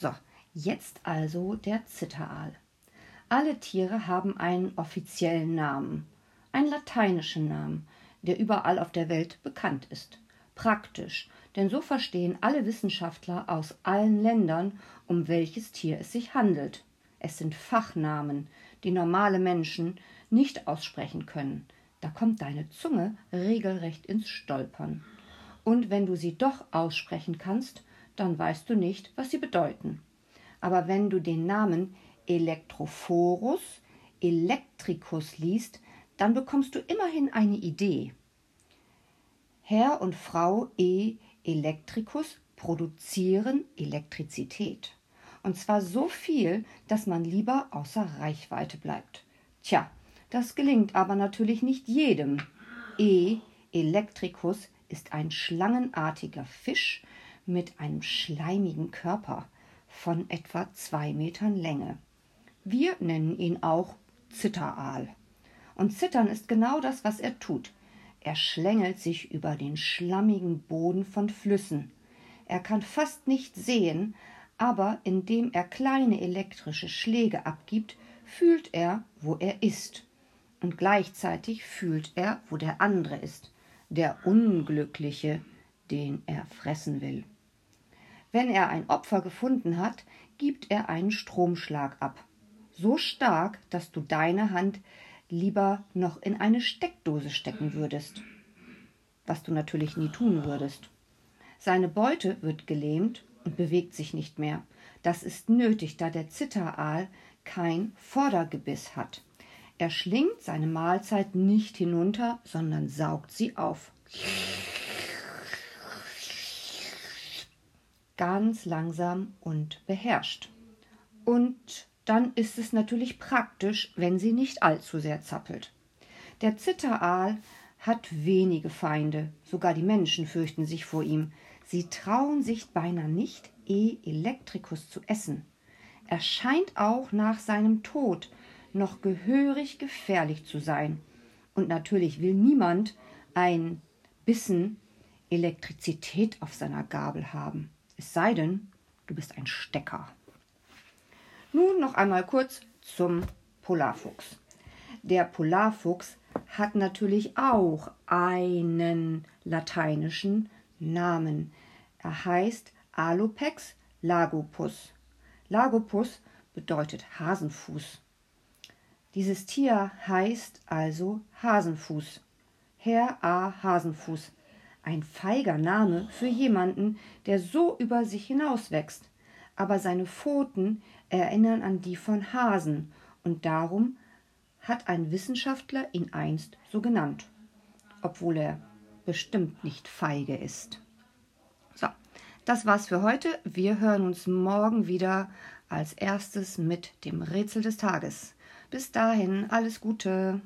So, jetzt also der Zitteraal. Alle Tiere haben einen offiziellen Namen, einen lateinischen Namen, der überall auf der Welt bekannt ist. Praktisch, denn so verstehen alle Wissenschaftler aus allen Ländern, um welches Tier es sich handelt. Es sind Fachnamen, die normale Menschen nicht aussprechen können. Da kommt deine Zunge regelrecht ins Stolpern. Und wenn du sie doch aussprechen kannst, dann weißt du nicht, was sie bedeuten. Aber wenn du den Namen Electrophorus electricus liest, dann bekommst du immerhin eine Idee. Herr und Frau E. electricus produzieren Elektrizität. Und zwar so viel, dass man lieber außer Reichweite bleibt. Tja, das gelingt aber natürlich nicht jedem. E. electricus ist ein schlangenartiger Fisch mit einem schleimigen Körper von etwa zwei Metern Länge. Wir nennen ihn auch Zitteraal. Und Zittern ist genau das, was er tut. Er schlängelt sich über den schlammigen Boden von Flüssen. Er kann fast nicht sehen, aber indem er kleine elektrische Schläge abgibt, fühlt er, wo er ist. Und gleichzeitig fühlt er, wo der andere ist, der Unglückliche, den er fressen will. Wenn er ein Opfer gefunden hat, gibt er einen Stromschlag ab. So stark, dass du deine Hand lieber noch in eine Steckdose stecken würdest. Was du natürlich nie tun würdest. Seine Beute wird gelähmt und bewegt sich nicht mehr. Das ist nötig, da der Zitteraal kein Vordergebiss hat. Er schlingt seine Mahlzeit nicht hinunter, sondern saugt sie auf. Ganz langsam und beherrscht. Und dann ist es natürlich praktisch, wenn sie nicht allzu sehr zappelt. Der Zitteraal hat wenige Feinde, sogar die Menschen fürchten sich vor ihm. Sie trauen sich beinahe nicht, E. electricus zu essen. Er scheint auch nach seinem Tod noch gehörig gefährlich zu sein. Und natürlich will niemand ein Bissen Elektrizität auf seiner Gabel haben. Es sei denn, du bist ein Stecker. Nun noch einmal kurz zum Polarfuchs. Der Polarfuchs hat natürlich auch einen lateinischen Namen. Er heißt Alopex lagopus. Lagopus bedeutet Hasenfuß. Dieses Tier heißt also Hasenfuß. Herr A. Hasenfuß ein feiger Name für jemanden, der so über sich hinauswächst. Aber seine Pfoten erinnern an die von Hasen und darum hat ein Wissenschaftler ihn einst so genannt, obwohl er bestimmt nicht feige ist. So, das war's für heute. Wir hören uns morgen wieder als erstes mit dem Rätsel des Tages. Bis dahin, alles Gute.